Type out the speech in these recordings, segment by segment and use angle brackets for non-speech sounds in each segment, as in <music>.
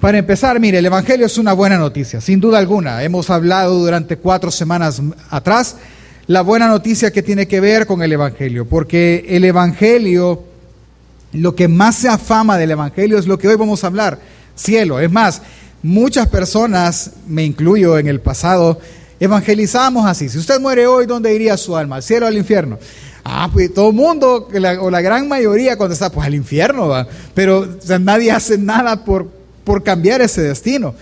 Para empezar, mire, el Evangelio es una buena noticia, sin duda alguna. Hemos hablado durante cuatro semanas atrás la buena noticia que tiene que ver con el Evangelio, porque el Evangelio, lo que más se afama del Evangelio es lo que hoy vamos a hablar, cielo. Es más, muchas personas, me incluyo en el pasado, evangelizamos así. Si usted muere hoy, ¿dónde iría su alma? ¿Al cielo o al infierno? Ah, pues todo el mundo, o la gran mayoría contesta, pues al infierno, va. Pero nadie hace nada por, por cambiar ese destino.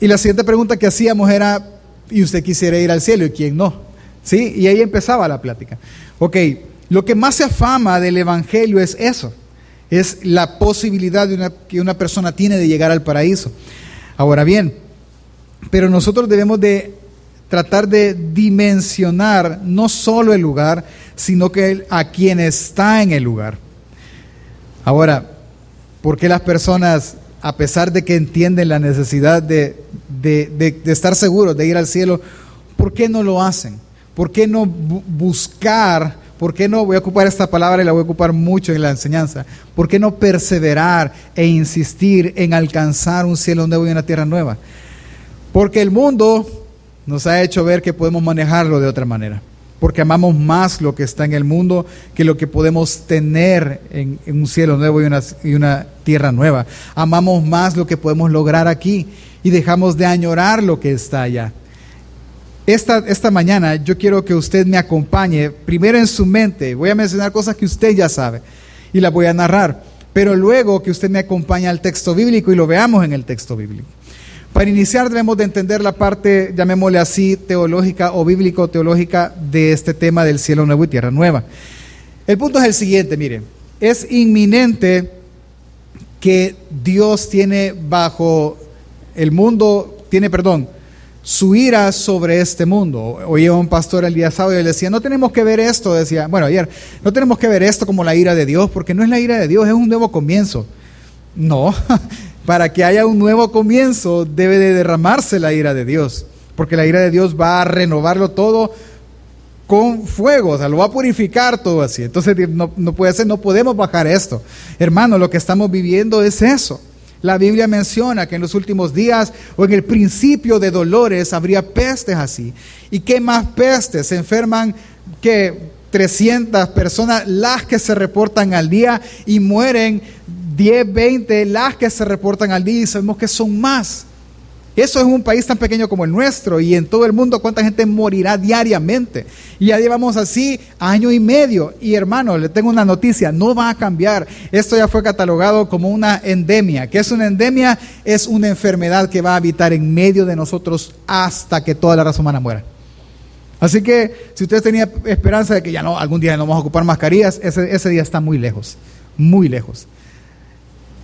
Y la siguiente pregunta que hacíamos era, ¿y usted quisiera ir al cielo y quién no? ¿Sí? Y ahí empezaba la plática. Ok, lo que más se afama del Evangelio es eso, es la posibilidad de una, que una persona tiene de llegar al paraíso. Ahora bien, pero nosotros debemos de tratar de dimensionar no solo el lugar, sino que a quien está en el lugar. Ahora, ¿por qué las personas a pesar de que entienden la necesidad de, estar seguros de ir al cielo, ¿por qué no lo hacen? ¿Por qué no buscar? ¿Por qué no, voy a ocupar esta palabra y la voy a ocupar mucho en la enseñanza, ¿por qué no perseverar e insistir en alcanzar un cielo nuevo y una tierra nueva? Porque el mundo nos ha hecho ver que podemos manejarlo de otra manera porque amamos más lo que está en el mundo que lo que podemos tener en, un cielo nuevo y una, y una tierra nueva. Amamos más lo que podemos lograr aquí y dejamos de añorar lo que está allá. Esta, esta, mañana yo quiero que usted me acompañe primero en su mente. Voy a mencionar cosas que usted ya sabe y las voy a narrar, pero luego que usted me acompañe al texto bíblico y lo veamos en el texto bíblico. Para iniciar debemos de entender la parte, llamémosle así, teológica o bíblico-teológica de este tema del cielo nuevo y tierra nueva. El punto es el siguiente, mire, es inminente que Dios tiene bajo el mundo, tiene, perdón, su ira sobre este mundo. Oía un pastor el día sábado y le decía, no tenemos que ver esto, decía, bueno, ayer, no tenemos que ver esto como la ira de Dios, porque no es la ira de Dios, es un nuevo comienzo. No, <laughs> para que haya un nuevo comienzo debe de derramarse la ira de Dios, porque la ira de Dios va a renovarlo todo con fuego, o sea, lo va a purificar todo así. Entonces no, puede ser, no podemos bajar esto. Hermano, lo que estamos viviendo es eso. La Biblia menciona que en los últimos días o en el principio de dolores habría pestes así. ¿Y qué más pestes? Se enferman que 300 personas las que se reportan al día y mueren 10, 20 las que se reportan al día y sabemos que son más. Eso es un país tan pequeño como el nuestro y en todo el mundo cuánta gente morirá diariamente. Y ya llevamos así año y medio. Y hermano, le tengo una noticia, no va a cambiar. Esto ya fue catalogado como una endemia. ¿Qué es una endemia? Es una enfermedad que va a habitar en medio de nosotros hasta que toda la raza humana muera. Así que si usted tenía esperanza de que ya no, algún día no vamos a ocupar mascarillas, ese, ese día está muy lejos, muy lejos.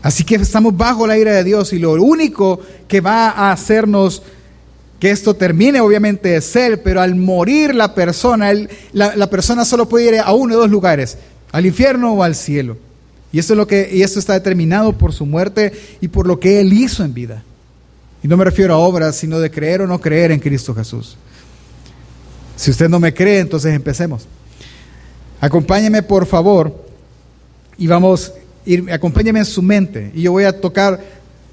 Así que estamos bajo la ira de Dios y lo único que va a hacernos que esto termine obviamente es Él, pero al morir la persona, la, persona solo puede ir a uno de dos lugares, al infierno o al cielo. Y esto, es lo que, y está determinado por su muerte y por lo que Él hizo en vida. Y no me refiero a obras, sino de creer o no creer en Cristo Jesús. Si usted no me cree, entonces empecemos. Acompáñeme por favor y vamos acompáñeme en su mente y yo voy a tocar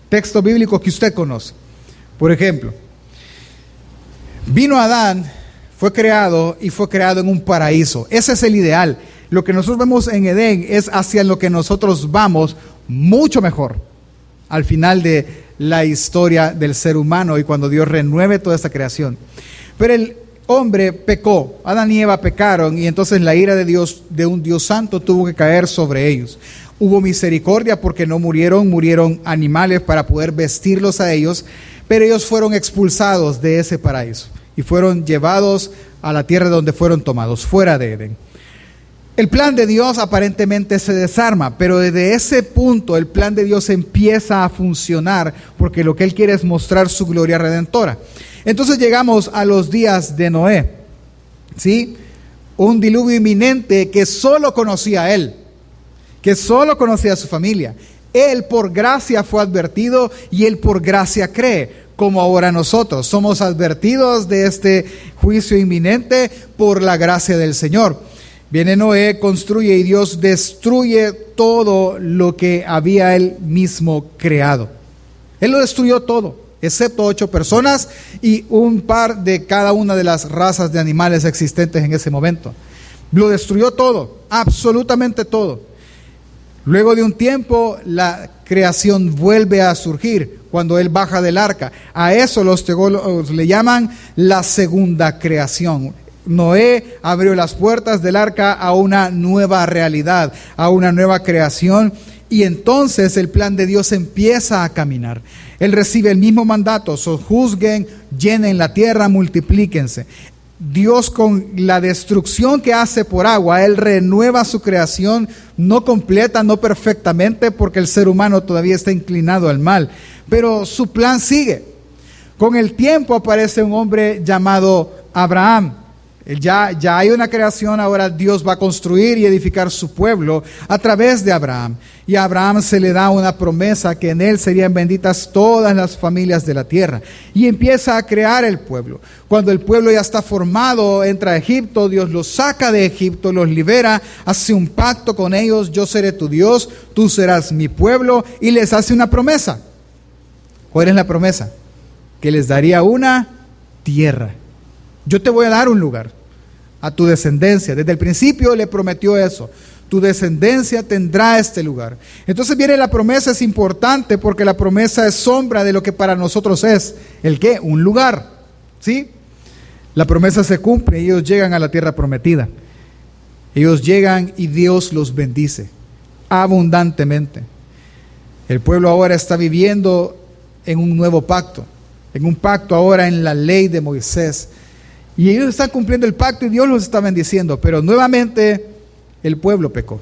textos bíblicos que usted conoce. Por ejemplo, vino Adán, fue creado y fue creado en un paraíso. Ese es el ideal. Lo que nosotros vemos en Edén es hacia lo que nosotros vamos mucho mejor al final de la historia del ser humano y cuando Dios renueve toda esta creación. Pero el hombre pecó, Adán y Eva pecaron y entonces la ira de Dios, de un Dios santo, tuvo que caer sobre ellos. Hubo misericordia porque no murieron, murieron animales para poder vestirlos a ellos, pero ellos fueron expulsados de ese paraíso y fueron llevados a la tierra donde fueron tomados, fuera de Edén. El plan de Dios aparentemente se desarma, pero desde ese punto el plan de Dios empieza a funcionar porque lo que Él quiere es mostrar su gloria redentora. Entonces llegamos a los días de Noé, ¿sí? Un diluvio inminente que solo conocía Él que solo conocía a su familia. Él por gracia fue advertido y él por gracia cree, como ahora nosotros. Somos advertidos de este juicio inminente por la gracia del Señor. Viene Noé, construye y Dios destruye todo lo que había él mismo creado. Él lo destruyó todo, excepto ocho personas y un par de cada una de las razas de animales existentes en ese momento. Lo destruyó todo, absolutamente todo. Luego de un tiempo, la creación vuelve a surgir cuando Él baja del arca. A eso los teólogos le llaman la segunda creación. Noé abrió las puertas del arca a una nueva realidad, a una nueva creación, y entonces el plan de Dios empieza a caminar. Él recibe el mismo mandato, sojuzguen, llenen la tierra, multiplíquense. Dios con la destrucción que hace por agua, Él renueva su creación, no completa, no perfectamente, porque el ser humano todavía está inclinado al mal, pero su plan sigue. Con el tiempo aparece un hombre llamado Abraham. Ya, hay una creación, ahora Dios va a construir y edificar su pueblo a través de Abraham. Y a Abraham se le da una promesa que en él serían benditas todas las familias de la tierra. Y empieza a crear el pueblo. Cuando el pueblo ya está formado, entra a Egipto, Dios los saca de Egipto, los libera, hace un pacto con ellos, yo seré tu Dios, tú serás mi pueblo, y les hace una promesa. ¿Cuál es la promesa? Que les daría una tierra. Yo te voy a dar un lugar a tu descendencia. Desde el principio le prometió eso. Tu descendencia tendrá este lugar. Entonces viene la promesa, es importante porque la promesa es sombra de lo que para nosotros es. ¿El qué? Un lugar. ¿Sí? La promesa se cumple ellos llegan a la tierra prometida. Ellos llegan y Dios los bendice abundantemente. El pueblo ahora está viviendo en un nuevo pacto, en un pacto ahora en la ley de Moisés. Y ellos están cumpliendo el pacto y Dios los está bendiciendo, pero nuevamente el pueblo pecó.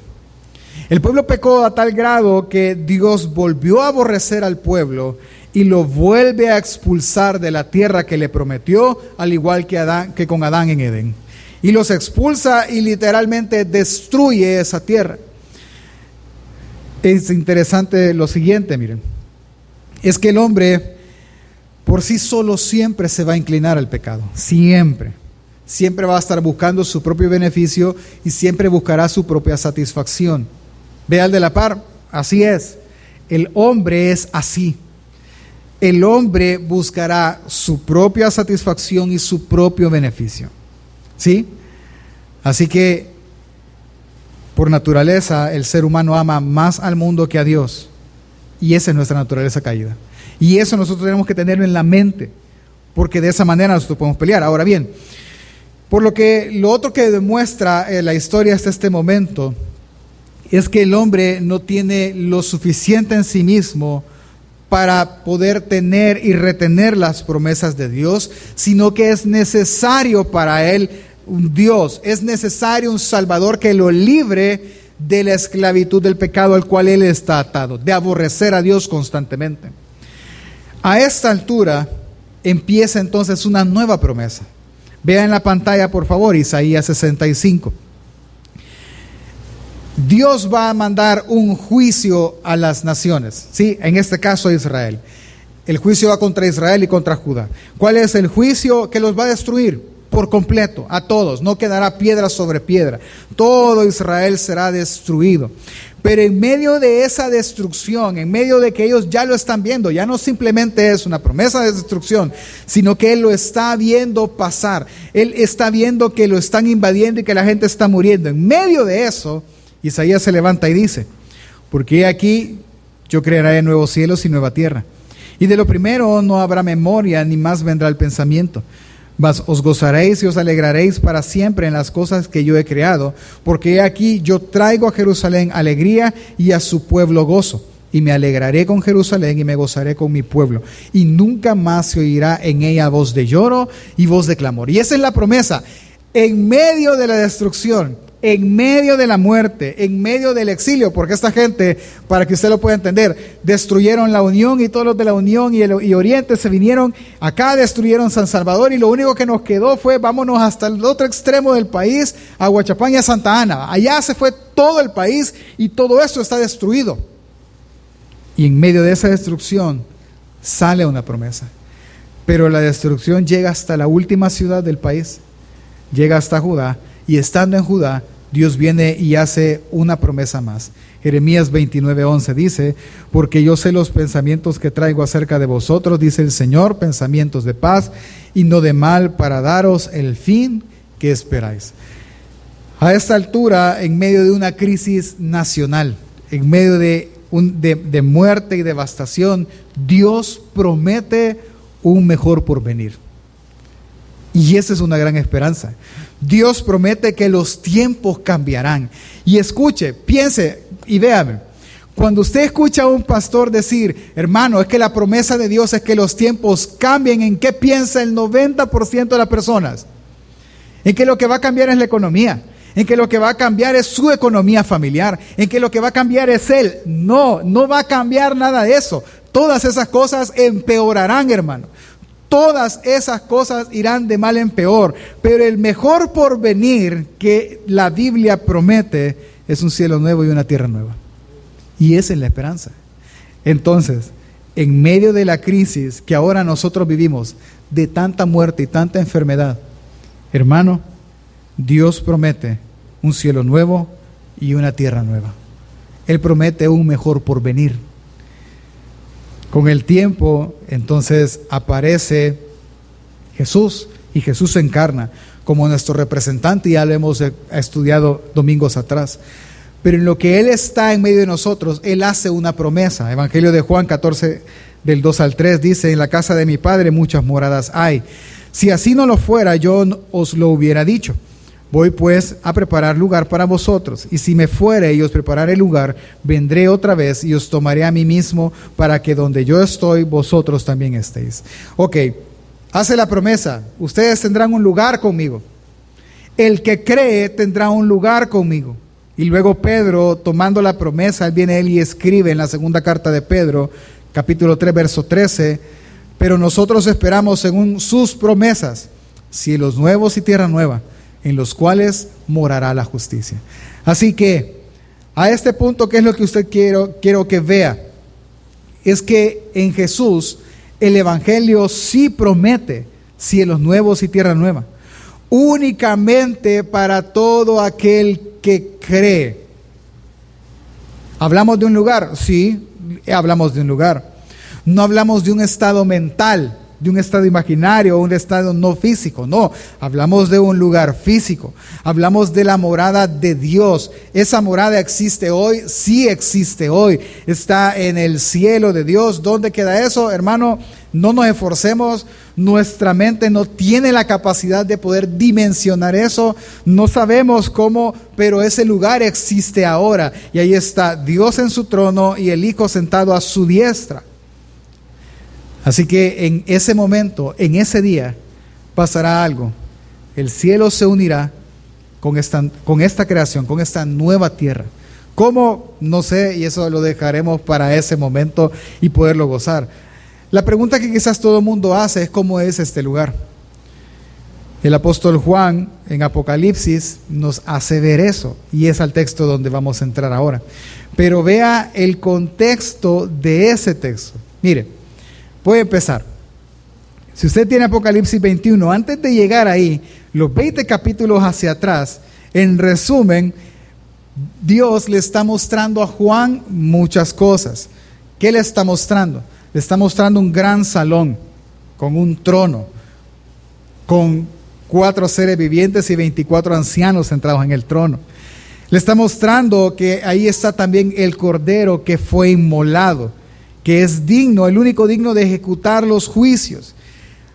El pueblo pecó a tal grado que Dios volvió a aborrecer al pueblo y lo vuelve a expulsar de la tierra que le prometió, al igual que, que con Adán en Edén. Y los expulsa y literalmente destruye esa tierra. Es interesante lo siguiente, miren. Es que el hombre por sí solo siempre se va a inclinar al pecado, siempre. Siempre va a estar buscando su propio beneficio y siempre buscará su propia satisfacción. Ve al de la par, así es. El hombre es así. El hombre buscará su propia satisfacción y su propio beneficio. ¿Sí? Así que, por naturaleza, el ser humano ama más al mundo que a Dios. Y esa es nuestra naturaleza caída. Y eso nosotros tenemos que tenerlo en la mente, porque de esa manera nosotros podemos pelear. Ahora bien, por lo que lo otro que demuestra eh, la historia hasta este momento es que el hombre no tiene lo suficiente en sí mismo para poder tener y retener las promesas de Dios, sino que es necesario para él un Dios, es necesario un Salvador que lo libre de la esclavitud del pecado al cual él está atado, de aborrecer a Dios constantemente. A esta altura empieza entonces una nueva promesa. Vea en la pantalla, por favor, Isaías 65. Dios va a mandar un juicio a las naciones, ¿sí? En este caso a Israel. El juicio va contra Israel y contra Judá. ¿Cuál es el juicio que los va a destruir? Por completo, a todos. No quedará piedra sobre piedra. Todo Israel será destruido. Pero en medio de esa destrucción, en medio de que ellos ya lo están viendo, ya no simplemente es una promesa de destrucción, sino que Él lo está viendo pasar. Él está viendo que lo están invadiendo y que la gente está muriendo. En medio de eso, Isaías se levanta y dice, porque aquí yo crearé nuevos cielos y nueva tierra. Y de lo primero no habrá memoria, ni más vendrá el pensamiento mas os gozaréis y os alegraréis para siempre en las cosas que yo he creado, porque aquí yo traigo a Jerusalén alegría y a su pueblo gozo. Y me alegraré con Jerusalén y me gozaré con mi pueblo. Y nunca más se oirá en ella voz de lloro y voz de clamor. Y esa es la promesa. En medio de la destrucción, en medio de la muerte, en medio del exilio, porque esta gente, para que usted lo pueda entender, destruyeron la Unión y todos los de la Unión y, el, Oriente se vinieron acá, destruyeron San Salvador y lo único que nos quedó fue vámonos hasta el otro extremo del país, a Huachapán y a Santa Ana. Allá se fue todo el país y todo eso está destruido. Y en medio de esa destrucción sale una promesa. Pero la destrucción llega hasta la última ciudad del país, llega hasta Judá, y estando en Judá, Dios viene y hace una promesa más. Jeremías 29:11 dice, porque yo sé los pensamientos que traigo acerca de vosotros, dice el Señor, pensamientos de paz y no de mal para daros el fin que esperáis. A esta altura, en medio de una crisis nacional, en medio de, de, muerte y devastación, Dios promete un mejor porvenir. Y esa es una gran esperanza. Dios promete que los tiempos cambiarán. Y escuche, piense y véame. Cuando usted escucha a un pastor decir, hermano, es que la promesa de Dios es que los tiempos cambien, ¿en qué piensa el 90% de las personas? En que lo que va a cambiar es la economía, en que lo que va a cambiar es su economía familiar, en que lo que va a cambiar es él. No, no va a cambiar nada de eso. Todas esas cosas empeorarán, hermano. Todas esas cosas irán de mal en peor. Pero el mejor porvenir que la Biblia promete es un cielo nuevo y una tierra nueva. Y esa es la esperanza. Entonces, en medio de la crisis que ahora nosotros vivimos, de tanta muerte y tanta enfermedad, hermano, Dios promete un cielo nuevo y una tierra nueva. Él promete un mejor porvenir. Con el tiempo, entonces aparece Jesús y Jesús se encarna como nuestro representante, ya lo hemos estudiado domingos atrás. Pero en lo que Él está en medio de nosotros, Él hace una promesa. Evangelio de Juan 14, del 2 al 3, dice, en la casa de mi Padre muchas moradas hay. Si así no lo fuera, yo os lo hubiera dicho. Voy pues a preparar lugar para vosotros, y si me fuere y os prepararé lugar, vendré otra vez y os tomaré a mí mismo para que donde yo estoy, vosotros también estéis. Ok, hace la promesa, ustedes tendrán un lugar conmigo. El que cree tendrá un lugar conmigo. Y luego Pedro, tomando la promesa, él viene él y escribe en la segunda carta de Pedro, capítulo 3, verso 13, pero nosotros esperamos según sus promesas, cielos nuevos y tierra nueva en los cuales morará la justicia. Así que, a este punto, ¿qué es lo que usted quiero, quiero que vea? Es que en Jesús el Evangelio sí promete cielos nuevos y tierra nueva, únicamente para todo aquel que cree. ¿Hablamos de un lugar? Sí, hablamos de un lugar. No hablamos de un estado mental de un estado imaginario un estado no físico, no, hablamos de un lugar físico, hablamos de la morada de Dios. Esa morada existe hoy, sí existe hoy, está en el cielo de Dios. ¿Dónde queda eso, hermano? No nos esforcemos, nuestra mente no tiene la capacidad de poder dimensionar eso, no sabemos cómo, pero ese lugar existe ahora y ahí está Dios en su trono y el Hijo sentado a su diestra. Así que en ese momento, en ese día, pasará algo. El cielo se unirá con esta, con esta creación, con esta nueva tierra. ¿Cómo? No sé, y eso lo dejaremos para ese momento y poderlo gozar. La pregunta que quizás todo el mundo hace es cómo es este lugar. El apóstol Juan en Apocalipsis nos hace ver eso y es al texto donde vamos a entrar ahora. Pero vea el contexto de ese texto. Mire, Voy a empezar. Si usted tiene Apocalipsis 21, antes de llegar ahí, los 20 capítulos hacia atrás, en resumen, Dios le está mostrando a Juan muchas cosas. ¿Qué le está mostrando? Le está mostrando un gran salón con un trono, con cuatro seres vivientes y 24 ancianos sentados en el trono. Le está mostrando que ahí está también el cordero que fue inmolado que es digno, el único digno de ejecutar los juicios.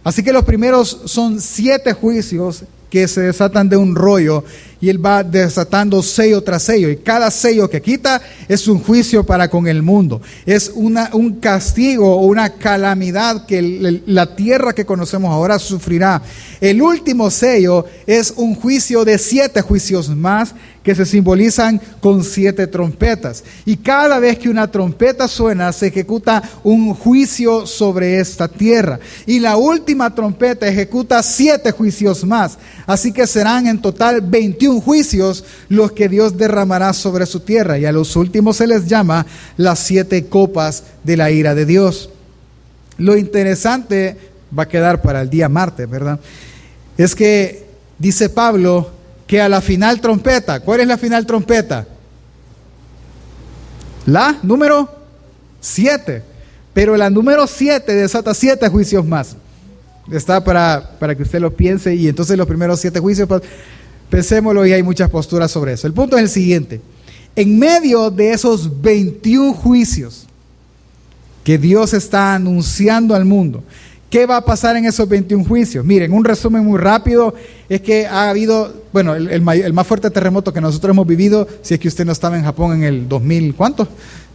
Así que los primeros son siete juicios que se desatan de un rollo y él va desatando sello tras sello y cada sello que quita es un juicio para con el mundo, es una, un castigo o una calamidad que la tierra que conocemos ahora sufrirá. El último sello es un juicio de siete juicios más que se simbolizan con siete trompetas. Y cada vez que una trompeta suena, se ejecuta un juicio sobre esta tierra. Y la última trompeta ejecuta siete juicios más. Así que serán en total 21 juicios los que Dios derramará sobre su tierra. Y a los últimos se les llama las siete copas de la ira de Dios. Lo interesante va a quedar para el día martes, ¿verdad? Es que dice Pablo, que a la final trompeta, ¿cuál es la final trompeta? La número 7. Pero la número 7 desata siete juicios más. Está para, para que usted lo piense y entonces los primeros siete juicios, pues, pensémoslo y hay muchas posturas sobre eso. El punto es el siguiente. En medio de esos 21 juicios que Dios está anunciando al mundo, ¿Qué va a pasar en esos 21 juicios? Miren, un resumen muy rápido es que ha habido, bueno, el, más fuerte terremoto que nosotros hemos vivido, si es que usted no estaba en Japón en el 2000, ¿cuánto?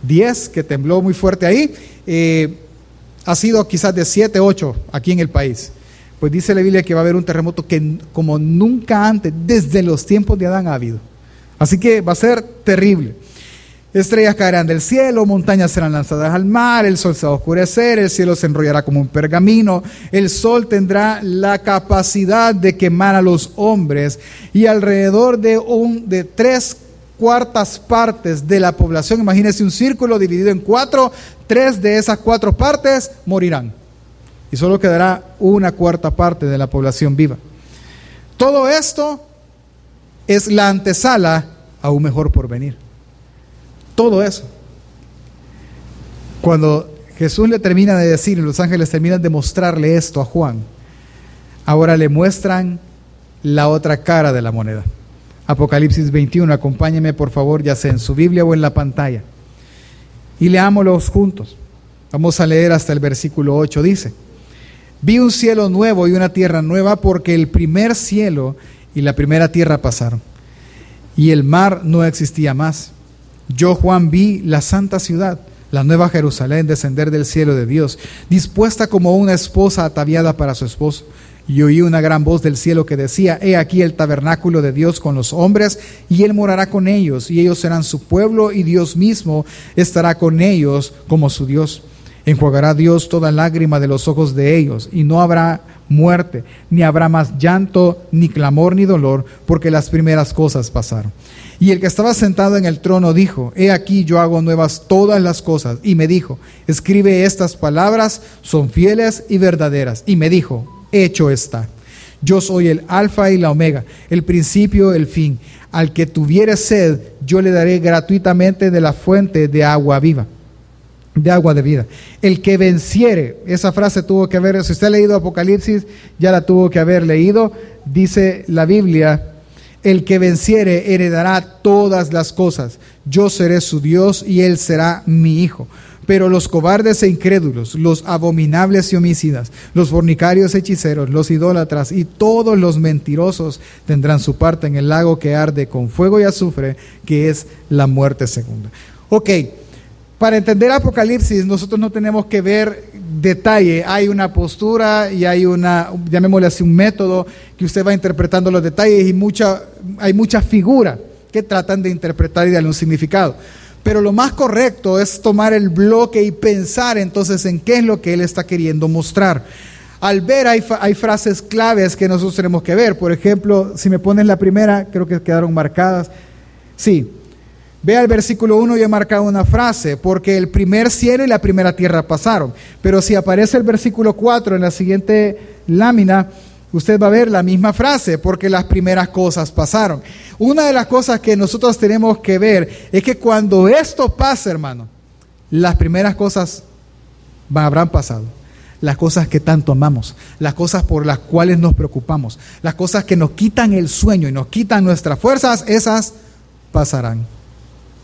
10, que tembló muy fuerte ahí, eh, ha sido quizás de 7, 8 aquí en el país. Pues dice la Biblia que va a haber un terremoto que como nunca antes, desde los tiempos de Adán ha habido. Así que va a ser terrible. Estrellas caerán del cielo, montañas serán lanzadas al mar, el sol se va a oscurecer, el cielo se enrollará como un pergamino, el sol tendrá la capacidad de quemar a los hombres y alrededor de, un, de tres cuartas partes de la población, imagínense un círculo dividido en cuatro, tres de esas cuatro partes morirán y solo quedará una cuarta parte de la población viva. Todo esto es la antesala a un mejor porvenir. Todo eso. Cuando Jesús le termina de decir, los ángeles terminan de mostrarle esto a Juan, ahora le muestran la otra cara de la moneda. Apocalipsis 21, acompáñeme por favor, ya sea en su Biblia o en la pantalla. Y leámoslos juntos. Vamos a leer hasta el versículo 8. Dice, vi un cielo nuevo y una tierra nueva porque el primer cielo y la primera tierra pasaron. Y el mar no existía más. Yo, Juan, vi la santa ciudad, la nueva Jerusalén, descender del cielo de Dios, dispuesta como una esposa ataviada para su esposo. Y oí una gran voz del cielo que decía, He aquí el tabernáculo de Dios con los hombres, y Él morará con ellos, y ellos serán su pueblo, y Dios mismo estará con ellos como su Dios. Enjuagará Dios toda lágrima de los ojos de ellos, y no habrá muerte, ni habrá más llanto, ni clamor, ni dolor, porque las primeras cosas pasaron. Y el que estaba sentado en el trono dijo, He aquí yo hago nuevas todas las cosas. Y me dijo, escribe estas palabras, son fieles y verdaderas. Y me dijo, hecho está. Yo soy el alfa y la omega, el principio, el fin. Al que tuviere sed, yo le daré gratuitamente de la fuente de agua viva, de agua de vida. El que venciere, esa frase tuvo que haber, si usted ha leído Apocalipsis, ya la tuvo que haber leído, dice la Biblia el que venciere heredará todas las cosas. Yo seré su Dios y él será mi hijo. Pero los cobardes e incrédulos, los abominables y homicidas, los fornicarios, hechiceros, los idólatras y todos los mentirosos tendrán su parte en el lago que arde con fuego y azufre, que es la muerte segunda. Ok, para entender Apocalipsis, nosotros no tenemos que ver detalle, hay una postura y hay una, llamémosle así, un método que usted va interpretando los detalles y mucha, hay muchas figuras que tratan de interpretar y darle un significado. Pero lo más correcto es tomar el bloque y pensar entonces en qué es lo que él está queriendo mostrar. Al ver hay, hay frases claves que nosotros tenemos que ver. Por ejemplo, si me ponen la primera, creo que quedaron marcadas. Sí, Vea el versículo 1, yo he marcado una frase, porque el primer cielo y la primera tierra pasaron. Pero si aparece el versículo 4 en la siguiente lámina, usted va a ver la misma frase, porque las primeras cosas pasaron. Una de las cosas que nosotros tenemos que ver es que cuando esto pase, hermano, las primeras cosas habrán pasado. Las cosas que tanto amamos, las cosas por las cuales nos preocupamos, las cosas que nos quitan el sueño y nos quitan nuestras fuerzas, esas pasarán.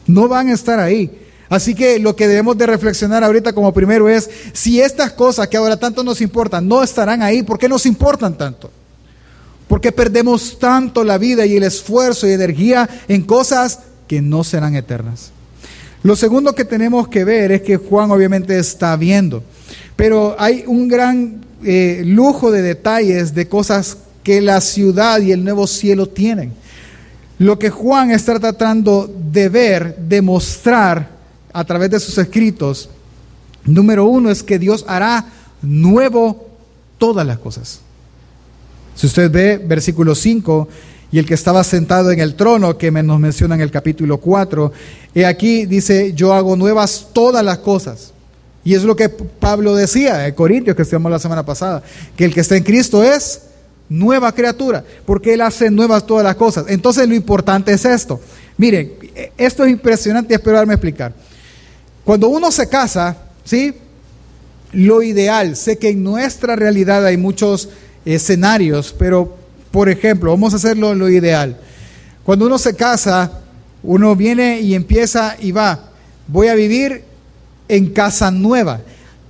No van a estar ahí. Así que lo que debemos de reflexionar ahorita como primero es, si estas cosas que ahora tanto nos importan no estarán ahí, ¿por qué nos importan tanto? Porque perdemos tanto la vida y el esfuerzo y energía en cosas que no serán eternas. Lo segundo que tenemos que ver es que Juan obviamente está viendo, pero hay un gran eh, lujo de detalles de cosas que la ciudad y el nuevo cielo tienen. Lo que Juan está tratando de ver, de mostrar a través de sus escritos, número uno es que Dios hará nuevo todas las cosas. Si usted ve versículo 5, y el que estaba sentado en el trono, que nos menciona en el capítulo 4, y aquí dice, yo hago nuevas todas las cosas. Y es lo que Pablo decía en Corintios, que estudiamos la semana pasada, que el que está en Cristo es nueva criatura, porque Él hace nuevas todas las cosas. Entonces lo importante es esto. Miren, esto es impresionante espero darme a explicar. Cuando uno se casa, ¿sí? Lo ideal, sé que en nuestra realidad hay muchos escenarios, pero por ejemplo, vamos a hacerlo lo ideal. Cuando uno se casa, uno viene y empieza y va, voy a vivir en casa nueva,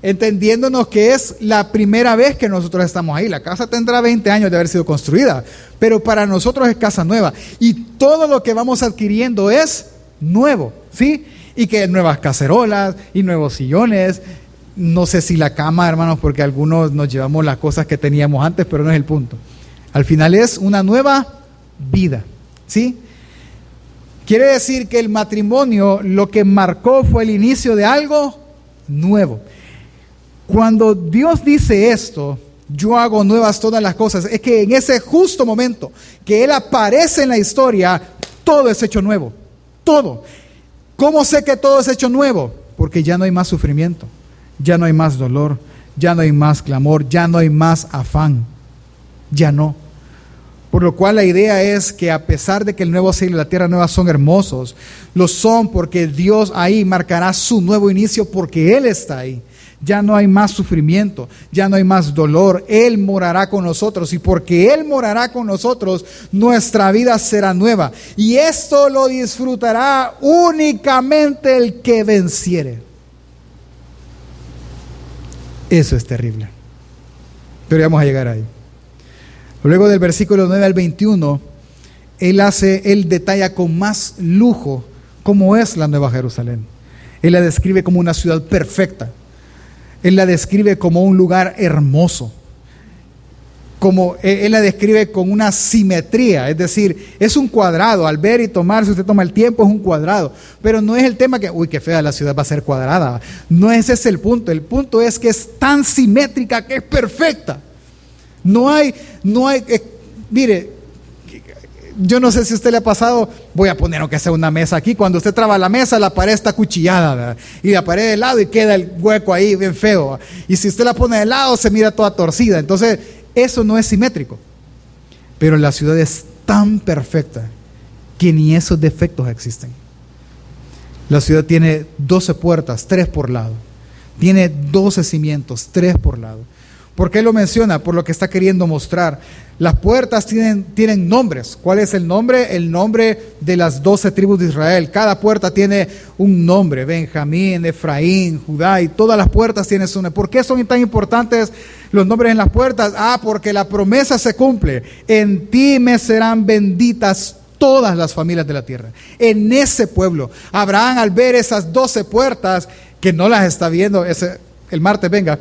entendiéndonos que es la primera vez que nosotros estamos ahí. La casa tendrá 20 años de haber sido construida, pero para nosotros es casa nueva. Y todo lo que vamos adquiriendo es nuevo, ¿sí? Y que nuevas cacerolas y nuevos sillones. No sé si la cama, hermanos, porque algunos nos llevamos las cosas que teníamos antes, pero no es el punto. Al final es una nueva vida, ¿sí? Quiere decir que el matrimonio lo que marcó fue el inicio de algo nuevo. Cuando Dios dice esto, yo hago nuevas todas las cosas, es que en ese justo momento que Él aparece en la historia, todo es hecho nuevo. Todo. ¿Cómo sé que todo es hecho nuevo? Porque ya no hay más sufrimiento, ya no hay más dolor, ya no hay más clamor, ya no hay más afán. Ya no. Por lo cual la idea es que a pesar de que el nuevo cielo y la tierra nueva son hermosos, lo son porque Dios ahí marcará su nuevo inicio porque Él está ahí. Ya no hay más sufrimiento, ya no hay más dolor. Él morará con nosotros y porque Él morará con nosotros, nuestra vida será nueva. Y esto lo disfrutará únicamente el que venciere. Eso es terrible. Pero vamos a llegar ahí. Luego del versículo 9 al 21, él hace, él detalla con más lujo cómo es la Nueva Jerusalén. Él la describe como una ciudad perfecta. Él la describe como un lugar hermoso. Como él la describe con una simetría, es decir, es un cuadrado. Al ver y tomar, si usted toma el tiempo, es un cuadrado. Pero no es el tema que, uy, qué fea la ciudad va a ser cuadrada. No ese es el punto. El punto es que es tan simétrica que es perfecta. No hay, no hay, eh, mire, yo no sé si a usted le ha pasado, voy a poner aunque sea una mesa aquí, cuando usted traba la mesa, la pared está cuchillada, y la pared de lado y queda el hueco ahí bien feo. Y si usted la pone de lado, se mira toda torcida. Entonces, eso no es simétrico. Pero la ciudad es tan perfecta que ni esos defectos existen. La ciudad tiene 12 puertas, 3 por lado. Tiene 12 cimientos, 3 por lado. ¿Por qué lo menciona? Por lo que está queriendo mostrar. Las puertas tienen, tienen nombres. ¿Cuál es el nombre? El nombre de las doce tribus de Israel. Cada puerta tiene un nombre. Benjamín, Efraín, Judá y todas las puertas tienen su nombre. ¿Por qué son tan importantes los nombres en las puertas? Ah, porque la promesa se cumple. En ti me serán benditas todas las familias de la tierra. En ese pueblo. Abraham al ver esas doce puertas, que no las está viendo, ese, el martes venga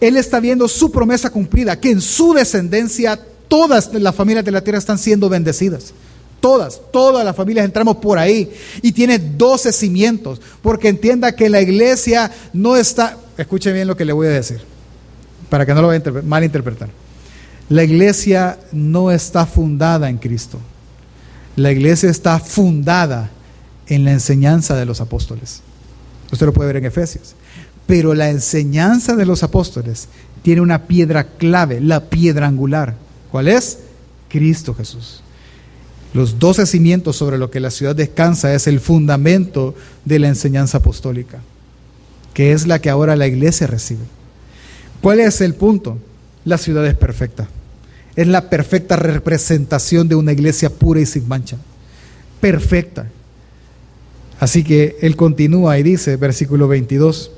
él está viendo su promesa cumplida, que en su descendencia todas las familias de la tierra están siendo bendecidas. Todas, todas las familias entramos por ahí. Y tiene 12 cimientos, porque entienda que la iglesia no está, escuche bien lo que le voy a decir, para que no lo vaya a malinterpretar. La iglesia no está fundada en Cristo. La iglesia está fundada en la enseñanza de los apóstoles. Usted lo puede ver en Efesios. Pero la enseñanza de los apóstoles tiene una piedra clave, la piedra angular. ¿Cuál es? Cristo Jesús. Los doce cimientos sobre lo que la ciudad descansa es el fundamento de la enseñanza apostólica, que es la que ahora la iglesia recibe. ¿Cuál es el punto? La ciudad es perfecta. Es la perfecta representación de una iglesia pura y sin mancha. Perfecta. Así que él continúa y dice, versículo 22,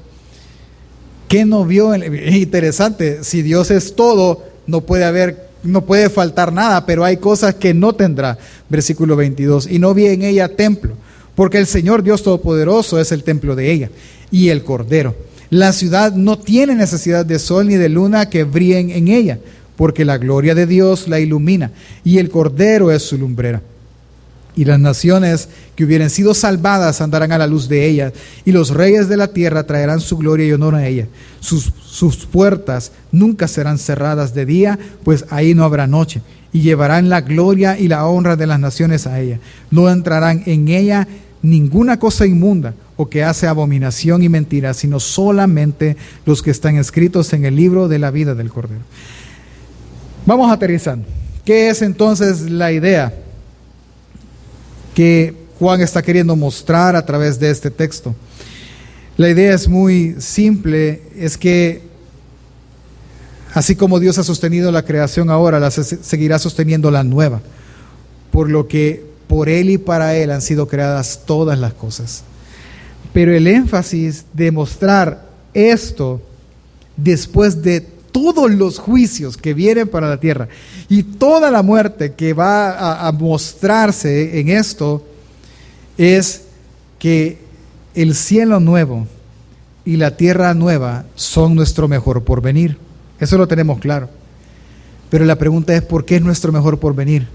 ¿Qué no vio? Es <laughs> interesante, si Dios es todo, no puede haber, no puede faltar nada, pero hay cosas que no tendrá. Versículo 22. Y no vi en ella templo, porque el Señor Dios Todopoderoso es el templo de ella y el Cordero. La ciudad no tiene necesidad de sol ni de luna que brillen en ella, porque la gloria de Dios la ilumina y el Cordero es su lumbrera y las naciones que hubieran sido salvadas andarán a la luz de ella, y los reyes de la tierra traerán su gloria y honor a ella. Sus, sus puertas nunca serán cerradas de día, pues ahí no habrá noche, y llevarán la gloria y la honra de las naciones a ella. No entrarán en ella ninguna cosa inmunda o que hace abominación y mentira, sino solamente los que están escritos en el libro de la vida del Cordero. Vamos aterrizando. ¿Qué es entonces la idea que Juan está queriendo mostrar a través de este texto? La idea es muy simple, es que así como Dios ha sostenido la creación ahora, la seguirá sosteniendo la nueva, por lo que por Él y para Él han sido creadas todas las cosas. Pero el énfasis de mostrar esto después de todos los juicios que vienen para la tierra y toda la muerte que va a, mostrarse en esto es que el cielo nuevo y la tierra nueva son nuestro mejor porvenir. Eso lo tenemos claro. Pero la pregunta es, ¿por qué es nuestro mejor porvenir?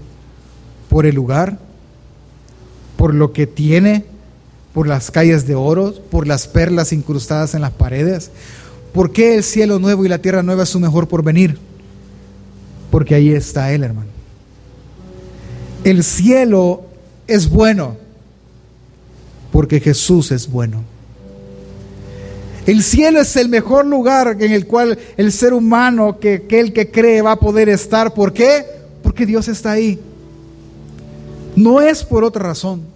¿Por el lugar? ¿Por lo que tiene? ¿Por las calles de oro? ¿Por las perlas incrustadas en las paredes? ¿Por qué el cielo nuevo y la tierra nueva es su mejor porvenir? Porque ahí está Él, hermano. El cielo es bueno porque Jesús es bueno. El cielo es el mejor lugar en el cual el ser humano, que, el que cree, va a poder estar. ¿Por qué? Porque Dios está ahí. No es por otra razón.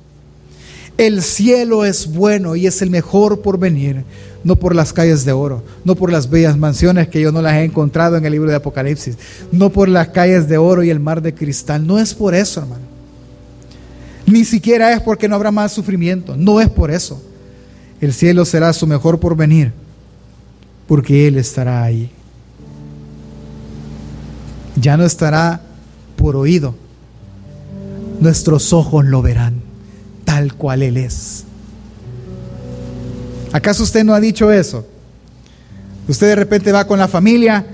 El cielo es bueno y es el mejor por venir no por las calles de oro, no por las bellas mansiones que yo no las he encontrado en el libro de Apocalipsis, no por las calles de oro y el mar de cristal, no es por eso, hermano. Ni siquiera es porque no habrá más sufrimiento, no es por eso. El cielo será su mejor porvenir, porque Él estará ahí. Ya no estará por oído, nuestros ojos lo verán tal cual Él es. ¿Acaso usted no ha dicho eso? Usted de repente va con la familia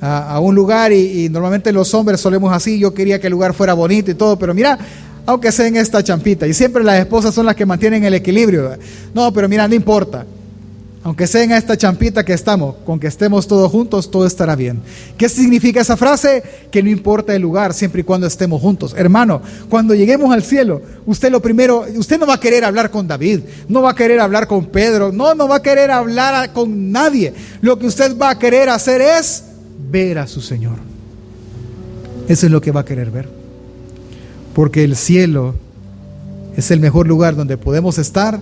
a, un lugar y, y, normalmente los hombres solemos así, yo quería que el lugar fuera bonito y todo, pero mira, aunque sea en esta champita, y siempre las esposas son las que mantienen el equilibrio. No, pero mira, no importa. Aunque sea en esta champita que estamos, con que estemos todos juntos, todo estará bien. ¿Qué significa esa frase? Que no importa el lugar, siempre y cuando estemos juntos. Hermano, cuando lleguemos al cielo, usted lo primero, usted no va a querer hablar con David, no va a querer hablar con Pedro, no, no va a querer hablar con nadie. Lo que usted va a querer hacer es ver a su Señor. Eso es lo que va a querer ver. Porque el cielo es el mejor lugar donde podemos estar,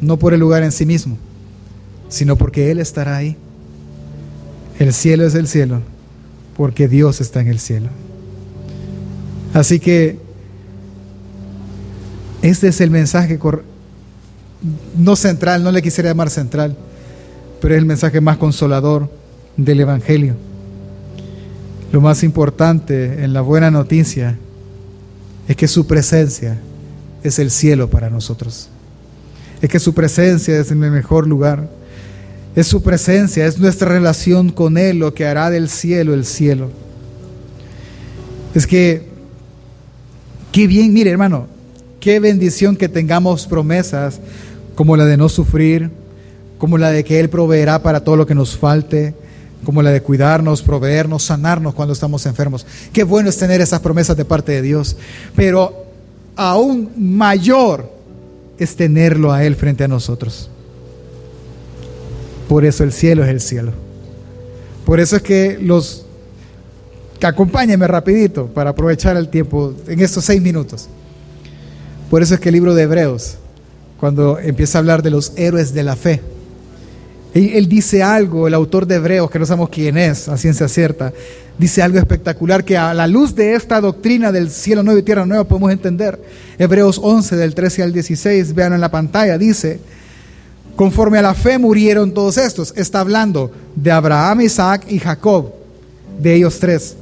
no por el lugar en sí mismo sino porque Él estará ahí. El cielo es el cielo, porque Dios está en el cielo. Así que este es el mensaje no central, no le quisiera llamar central, pero es el mensaje más consolador del Evangelio. Lo más importante en la buena noticia es que su presencia es el cielo para nosotros. Es que su presencia es en el mejor lugar. Es su presencia, es nuestra relación con Él lo que hará del cielo el cielo. Es que, qué bien, mire hermano, qué bendición que tengamos promesas como la de no sufrir, como la de que Él proveerá para todo lo que nos falte, como la de cuidarnos, proveernos, sanarnos cuando estamos enfermos. Qué bueno es tener esas promesas de parte de Dios, pero aún mayor es tenerlo a Él frente a nosotros. Por eso el cielo es el cielo. Por eso es que los... Acompáñenme rapidito para aprovechar el tiempo en estos seis minutos. Por eso es que el libro de Hebreos, cuando empieza a hablar de los héroes de la fe, él, dice algo, el autor de Hebreos, que no sabemos quién es, a ciencia cierta, dice algo espectacular que a la luz de esta doctrina del cielo nuevo y tierra nueva podemos entender. Hebreos 11, del 13 al 16, vean en la pantalla, dice, Conforme a la fe murieron todos estos. Está hablando de Abraham, Isaac y Jacob, de ellos tres.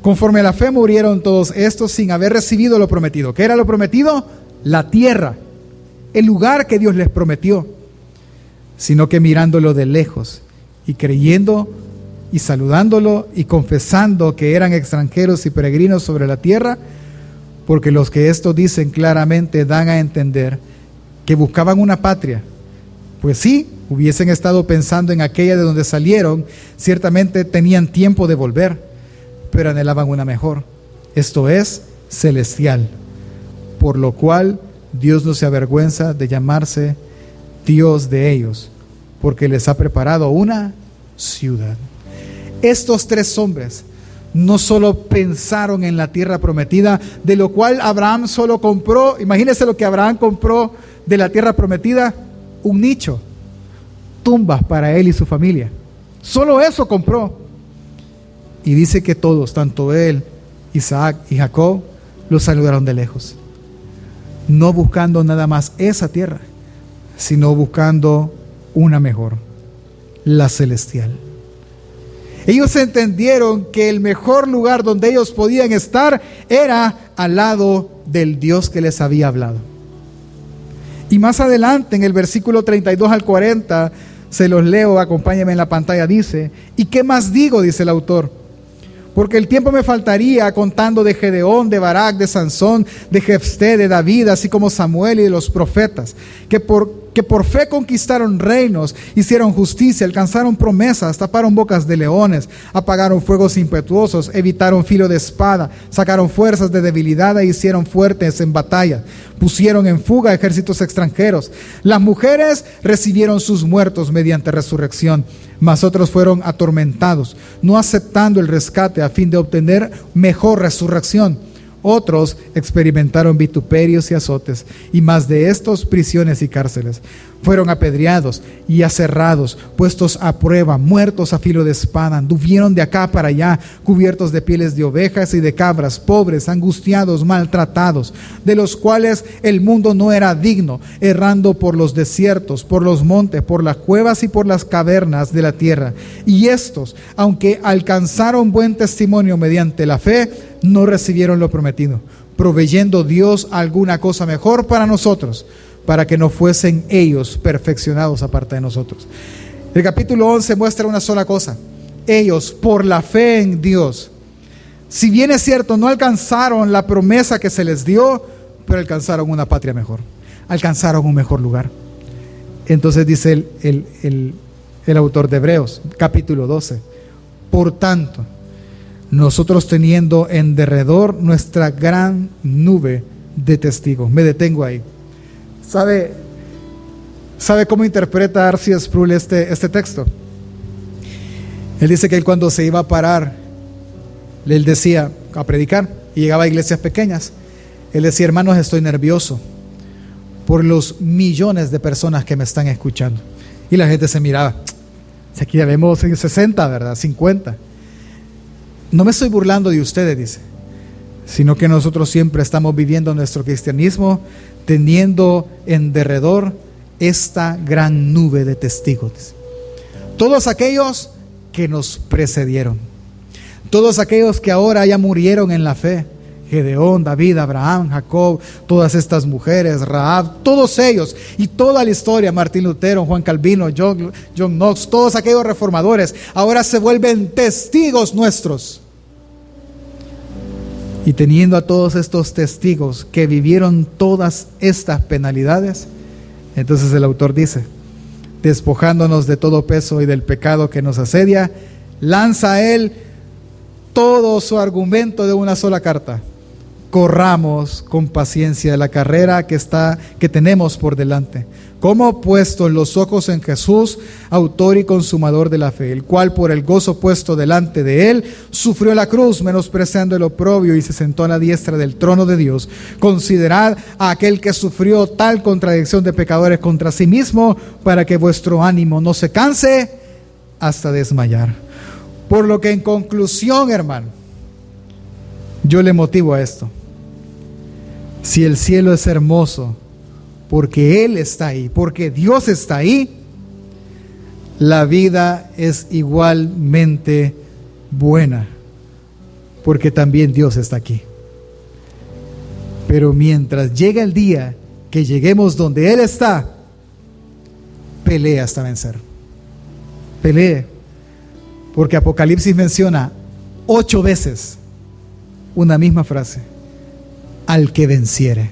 Conforme a la fe murieron todos estos sin haber recibido lo prometido. ¿Qué era lo prometido? La tierra, el lugar que Dios les prometió, sino que mirándolo de lejos y creyendo y saludándolo y confesando que eran extranjeros y peregrinos sobre la tierra, porque los que esto dicen claramente dan a entender que buscaban una patria pues sí, hubiesen estado pensando en aquella de donde salieron, ciertamente tenían tiempo de volver, pero anhelaban una mejor, esto es, celestial, por lo cual Dios no se avergüenza de llamarse Dios de ellos, porque les ha preparado una ciudad. Estos tres hombres no solo pensaron en la tierra prometida, de lo cual Abraham solo compró, imagínense lo que Abraham compró de la tierra prometida, un nicho, tumbas para él y su familia. Solo eso compró. Y dice que todos, tanto él, Isaac y Jacob, lo saludaron de lejos. No buscando nada más esa tierra, sino buscando una mejor, la celestial. Ellos entendieron que el mejor lugar donde ellos podían estar era al lado del Dios que les había hablado. Y más adelante, en el versículo 32 al 40, se los leo, acompáñenme en la pantalla, dice, ¿y qué más digo? dice el autor. Porque el tiempo me faltaría contando de Gedeón, de Barak, de Sansón, de Jefté, de David, así como Samuel y de los profetas, que por que por fe conquistaron reinos, hicieron justicia, alcanzaron promesas, taparon bocas de leones, apagaron fuegos impetuosos, evitaron filo de espada, sacaron fuerzas de debilidad e hicieron fuertes en batalla, pusieron en fuga ejércitos extranjeros. Las mujeres recibieron sus muertos mediante resurrección, mas otros fueron atormentados, no aceptando el rescate a fin de obtener mejor resurrección. Otros experimentaron vituperios y azotes, y más de estos prisiones y cárceles. Fueron apedreados y aserrados, puestos a prueba, muertos a filo de espada, anduvieron de acá para allá, cubiertos de pieles de ovejas y de cabras, pobres, angustiados, maltratados, de los cuales el mundo no era digno, errando por los desiertos, por los montes, por las cuevas y por las cavernas de la tierra. Y estos, aunque alcanzaron buen testimonio mediante la fe, no recibieron lo prometido, proveyendo Dios alguna cosa mejor para nosotros, para que no fuesen ellos perfeccionados aparte de nosotros. El capítulo 11 muestra una sola cosa. Ellos, por la fe en Dios, si bien es cierto, no alcanzaron la promesa que se les dio, pero alcanzaron una patria mejor, alcanzaron un mejor lugar. Entonces dice el, el, el autor de Hebreos, capítulo 12, por tanto, nosotros teniendo en derredor nuestra gran nube de testigos. Me detengo ahí. ¿Sabe, ¿sabe cómo interpreta Arcia Sproul este, este texto? Él dice que él cuando se iba a parar, él decía a predicar y llegaba a iglesias pequeñas, él decía, hermanos, estoy nervioso por los millones de personas que me están escuchando. Y la gente se miraba, aquí ya vemos 60, ¿verdad? 50. No me estoy burlando de ustedes, dice, sino que nosotros siempre estamos viviendo nuestro cristianismo teniendo en derredor esta gran nube de testigos. Todos aquellos que nos precedieron, todos aquellos que ahora ya murieron en la fe, Gedeón, David, Abraham, Jacob, todas estas mujeres, Raab, todos ellos y toda la historia, Martín Lutero, Juan Calvino, John, John Knox, todos aquellos reformadores, ahora se vuelven testigos nuestros. Y teniendo a todos estos testigos que vivieron todas estas penalidades, entonces el autor dice, despojándonos de todo peso y del pecado que nos asedia, lanza a él todo su argumento de una sola carta corramos con paciencia la carrera que está que tenemos por delante. Como puesto los ojos en Jesús, autor y consumador de la fe, el cual por el gozo puesto delante de él sufrió la cruz, menospreciando el oprobio y se sentó a la diestra del trono de Dios. Considerad a aquel que sufrió tal contradicción de pecadores contra sí mismo, para que vuestro ánimo no se canse hasta desmayar. Por lo que en conclusión, hermano, yo le motivo a esto si el cielo es hermoso, porque Él está ahí, porque Dios está ahí, la vida es igualmente buena, porque también Dios está aquí. Pero mientras llega el día que lleguemos donde Él está, pelea hasta vencer. Pelee. Porque Apocalipsis menciona ocho veces una misma frase al que venciere,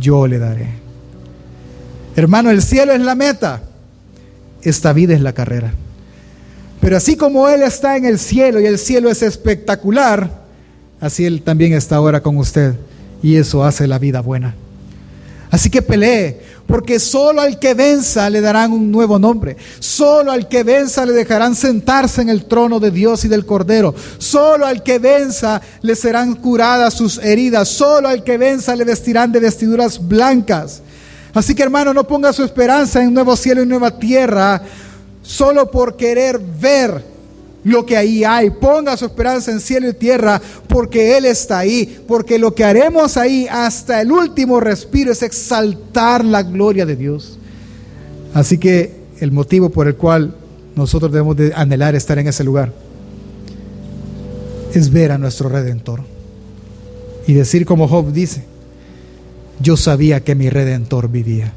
yo le daré. Hermano, el cielo es la meta, esta vida es la carrera. Pero así como Él está en el cielo y el cielo es espectacular, así Él también está ahora con usted y eso hace la vida buena. Así que pelee, porque solo al que venza le darán un nuevo nombre. Solo al que venza le dejarán sentarse en el trono de Dios y del Cordero. Solo al que venza le serán curadas sus heridas. Solo al que venza le vestirán de vestiduras blancas. Así que hermano, no ponga su esperanza en un nuevo cielo y nueva tierra solo por querer ver lo que ahí hay. Ponga su esperanza en cielo y tierra porque Él está ahí. Porque lo que haremos ahí hasta el último respiro es exaltar la gloria de Dios. Así que el motivo por el cual nosotros debemos de anhelar estar en ese lugar es ver a nuestro Redentor. Y decir como Job dice, yo sabía que mi Redentor vivía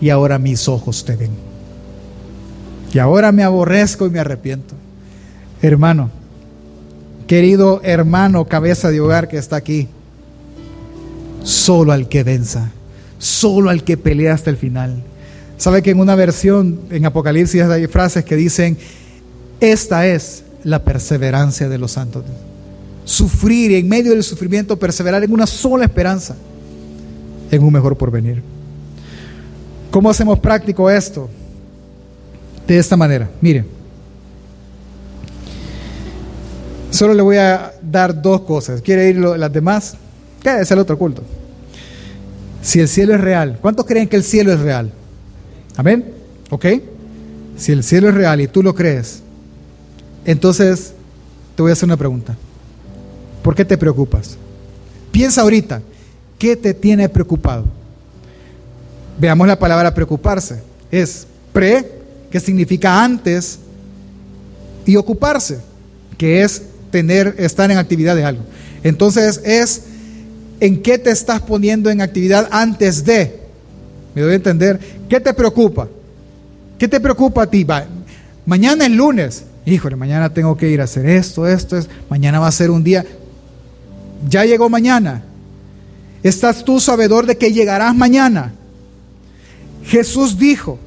y ahora mis ojos te ven. Y ahora me aborrezco y me arrepiento. Hermano, querido hermano, cabeza de hogar que está aquí, solo al que venza, solo al que pelea hasta el final. ¿Sabe que en una versión en Apocalipsis hay frases que dicen, esta es la perseverancia de los santos? Sufrir en medio del sufrimiento perseverar en una sola esperanza, en un mejor porvenir. ¿Cómo hacemos práctico esto? De esta manera, miren. Solo le voy a dar dos cosas. ¿Quiere ir las demás? es el otro culto. Si el cielo es real, ¿cuántos creen que el cielo es real? Amén. ¿Ok? Si el cielo es real y tú lo crees, entonces te voy a hacer una pregunta. ¿Por qué te preocupas? Piensa ahorita, ¿qué te tiene preocupado? Veamos la palabra preocuparse. Es pre, que significa antes, y ocuparse, que es tener, estar en actividad de algo. Entonces es en qué te estás poniendo en actividad antes de. ¿Me doy a entender? ¿Qué te preocupa? ¿Qué te preocupa a ti? mañana es lunes. Híjole, mañana tengo que ir a hacer esto, esto, es. Mañana va a ser un día. Ya llegó mañana. ¿Estás tú sabedor de que llegarás mañana? Jesús dijo,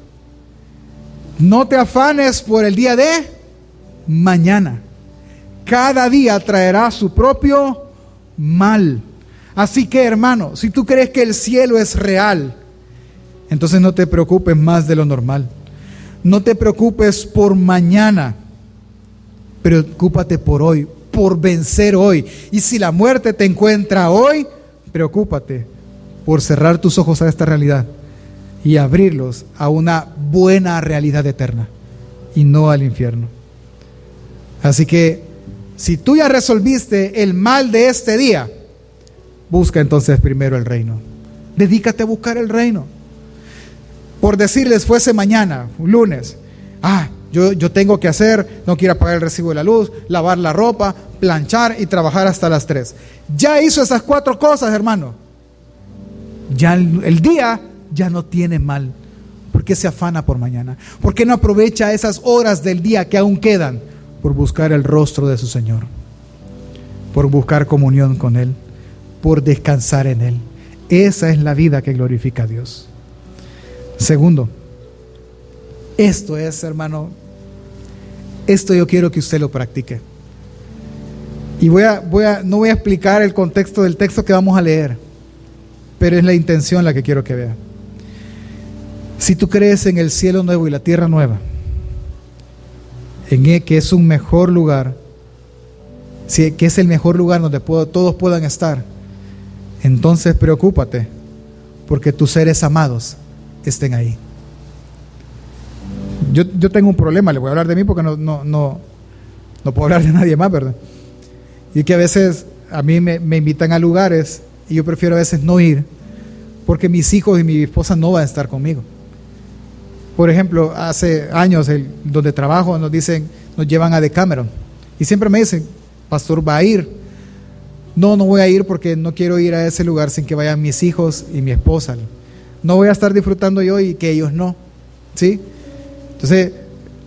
no te afanes por el día de mañana cada día traerá su propio mal. Así que hermano, si tú crees que el cielo es real, entonces no te preocupes más de lo normal. No te preocupes por mañana, preocúpate por hoy, por vencer hoy. Y si la muerte te encuentra hoy, preocúpate por cerrar tus ojos a esta realidad y abrirlos a una buena realidad eterna y no al infierno. Así que si tú ya resolviste el mal de este día, busca entonces primero el reino. Dedícate a buscar el reino. Por decirles, fuese mañana, lunes, ah, yo, yo tengo que hacer, no quiero pagar el recibo de la luz, lavar la ropa, planchar y trabajar hasta las 3. Ya hizo esas cuatro cosas, hermano. Ya el, el día ya no tiene mal. ¿Por qué se afana por mañana? ¿Por qué no aprovecha esas horas del día que aún quedan? por buscar el rostro de su Señor, por buscar comunión con Él, por descansar en Él. Esa es la vida que glorifica a Dios. Segundo, esto es, hermano, esto yo quiero que usted lo practique. Y voy a, no voy a explicar el contexto del texto que vamos a leer, pero es la intención la que quiero que vea. Si tú crees en el cielo nuevo y la tierra nueva, en que es un mejor lugar, que es el mejor lugar donde todos puedan estar, entonces preocúpate porque tus seres amados estén ahí. Yo, tengo un problema, le voy a hablar de mí porque no, no puedo hablar de nadie más, ¿verdad? Y que a veces a mí me, me invitan a lugares y yo prefiero a veces no ir porque mis hijos y mi esposa no van a estar conmigo. Por ejemplo, hace años el, donde trabajo nos dicen, nos llevan a Decameron. Y siempre me dicen, pastor, ¿va a ir? No, no voy a ir porque no quiero ir a ese lugar sin que vayan mis hijos y mi esposa. No voy a estar disfrutando yo y que ellos no. ¿Sí? Entonces,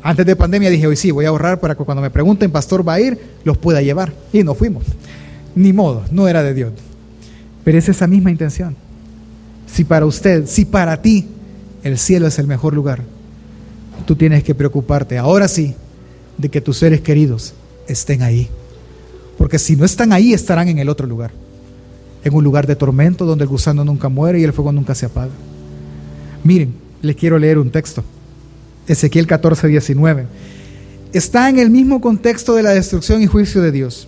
antes de pandemia dije, hoy sí, voy a ahorrar para que cuando me pregunten, pastor, ¿va a ir? Los pueda llevar. Y no fuimos. Ni modo, no era de Dios. Pero es esa misma intención. Si para usted, si para ti el cielo es el mejor lugar, tú tienes que preocuparte, ahora sí, de que tus seres queridos estén ahí. Porque si no están ahí, estarán en el otro lugar. en un lugar de tormento donde el gusano nunca muere y el fuego nunca se apaga. Miren, les quiero leer un texto. Ezequiel 14, 19. Está en el mismo contexto de la destrucción y juicio de Dios.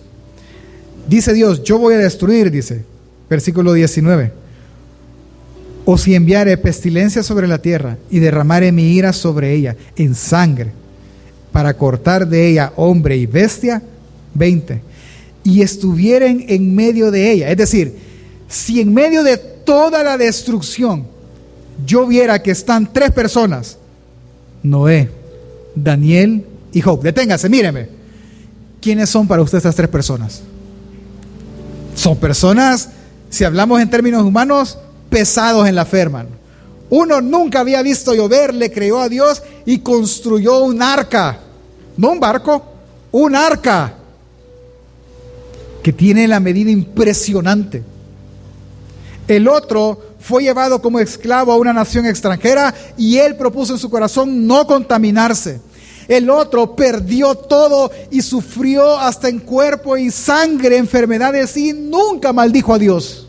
Dice Dios, yo voy a destruir, dice, versículo 19. O si enviare pestilencia sobre la tierra y derramare mi ira sobre ella en sangre, para cortar de ella hombre y bestia, 20. Y estuvieren en medio de ella. Es decir, si en medio de toda la destrucción yo viera que están tres personas, Noé, Daniel y Job. Deténgase, míreme. ¿Quiénes son para usted estas tres personas? Son personas, si hablamos en términos humanos, pesados en la fe, hermano. Uno nunca había visto llover, le creyó a Dios y construyó un arca. No un barco, un arca que tiene la medida impresionante. El otro fue llevado como esclavo a una nación extranjera y él propuso en su corazón no contaminarse. El otro perdió todo y sufrió hasta en cuerpo y sangre enfermedades y nunca maldijo a Dios.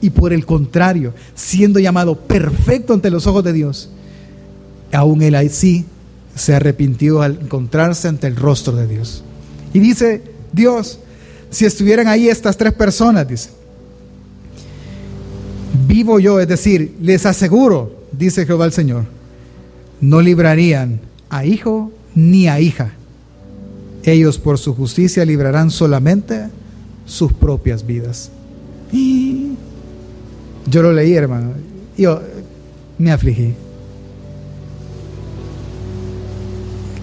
Y por el contrario, siendo llamado perfecto ante los ojos de Dios, aún él sí se arrepintió al encontrarse ante el rostro de Dios. Y dice Dios, si estuvieran ahí estas tres personas, dice, vivo yo, es decir, les aseguro, dice Jehová el Señor, no librarían a hijo ni a hija. Ellos por su justicia librarán solamente sus propias vidas. Y yo lo leí, hermano. Yo me afligí.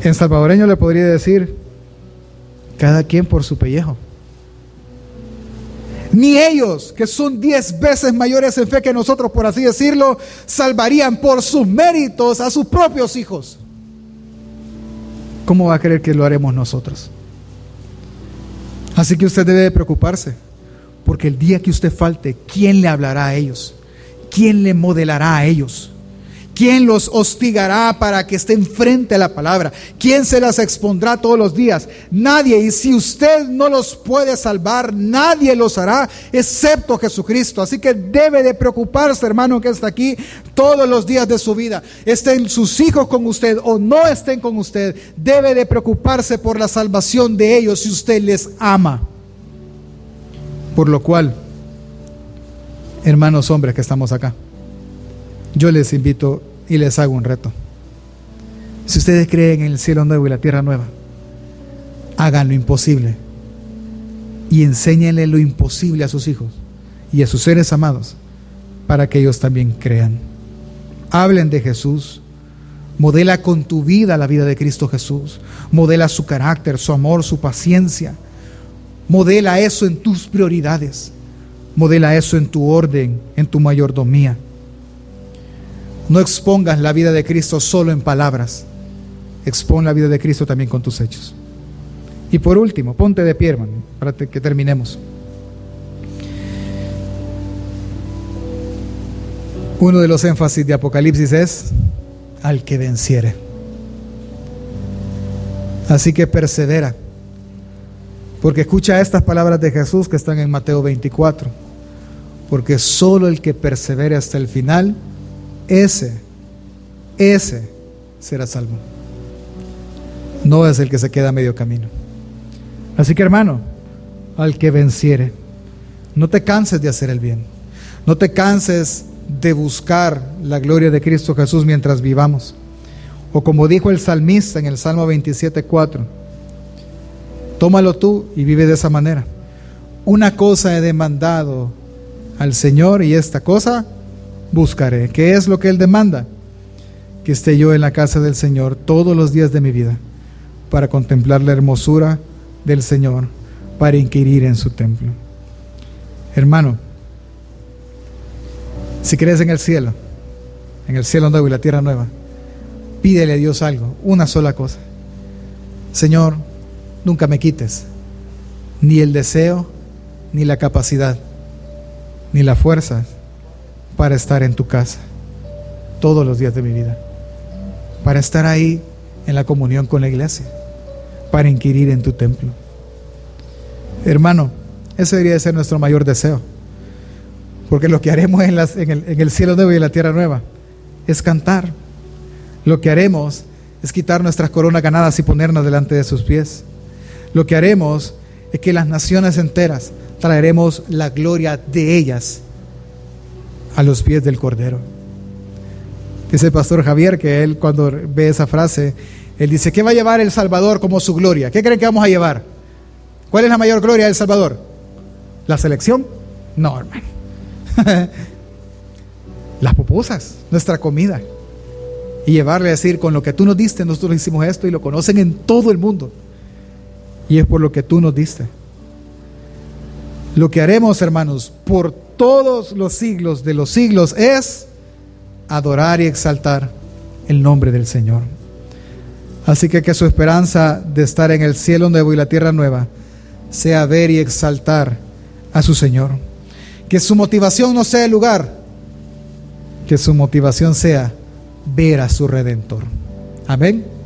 En salvadoreño le podría decir, cada quien por su pellejo ni ellos, que son diez veces mayores en fe que nosotros, por así decirlo, salvarían por sus méritos a sus propios hijos. ¿Cómo va a creer que lo haremos nosotros? Así que usted debe preocuparse, porque el día que usted falte, ¿quién le hablará a ellos? ¿Quién le modelará a ellos? ¿Quién los hostigará para que estén frente a la palabra? ¿Quién se las expondrá todos los días? Nadie. Y si usted no los puede salvar, nadie los hará, excepto Jesucristo. Así que debe de preocuparse, hermano, que está aquí todos los días de su vida. Estén sus hijos con usted o no estén con usted. Debe de preocuparse por la salvación de ellos si usted les ama. Por lo cual, hermanos hombres que estamos acá yo les invito y les hago un reto. Si ustedes creen en el cielo nuevo y la tierra nueva, hagan lo imposible y enséñenle lo imposible a sus hijos y a sus seres amados para que ellos también crean. Hablen de Jesús, modela con tu vida la vida de Cristo Jesús, modela su carácter, su amor, su paciencia, modela eso en tus prioridades, modela eso en tu orden, en tu mayordomía. No expongas la vida de Cristo solo en palabras. Expon la vida de Cristo también con tus hechos. Y por último, ponte de pie, hermano, para que terminemos. Uno de los énfasis de Apocalipsis es al que venciere. Así que persevera. Porque escucha estas palabras de Jesús que están en Mateo 24. Porque solo el que persevere hasta el final ese, ese será salvo. No es el que se queda a medio camino. Así que hermano, al que venciere, no te canses de hacer el bien. No te canses de buscar la gloria de Cristo Jesús mientras vivamos. O como dijo el salmista en el Salmo 27.4, tómalo tú y vive de esa manera. Una cosa he demandado al Señor y esta cosa buscaré. ¿Qué es lo que Él demanda? Que esté yo en la casa del Señor todos los días de mi vida para contemplar la hermosura del Señor, para inquirir en su templo. Hermano, si crees en el cielo, en el cielo nuevo y la tierra nueva, pídele a Dios algo, una sola cosa. Señor, nunca me quites ni el deseo, ni la capacidad, ni la fuerza para estar en tu casa todos los días de mi vida, para estar ahí en la comunión con la iglesia, para inquirir en tu templo. Hermano, ese debería ser nuestro mayor deseo, Porque lo que haremos en, en, el, el cielo nuevo y en la tierra nueva es cantar. Lo que haremos es quitar nuestras coronas ganadas y ponernos delante de sus pies. Lo que haremos es que las naciones enteras traeremos la gloria de ellas a los pies del Cordero. Dice el pastor Javier que él cuando ve esa frase, él dice, ¿qué va a llevar el Salvador como su gloria? ¿Qué creen que vamos a llevar? ¿Cuál es la mayor gloria del Salvador? ¿La selección? No, hermano. <laughs> Las pupusas, nuestra comida. Y llevarle a decir, con lo que tú nos diste, nosotros hicimos esto y lo conocen en todo el mundo. Y es por lo que tú nos diste. Lo que haremos, hermanos, por todos los siglos de los siglos es adorar y exaltar el nombre del Señor. Así que que su esperanza de estar en el cielo nuevo y la tierra nueva sea ver y exaltar a su Señor. Que su motivación no sea el lugar, que su motivación sea ver a su redentor. Amén.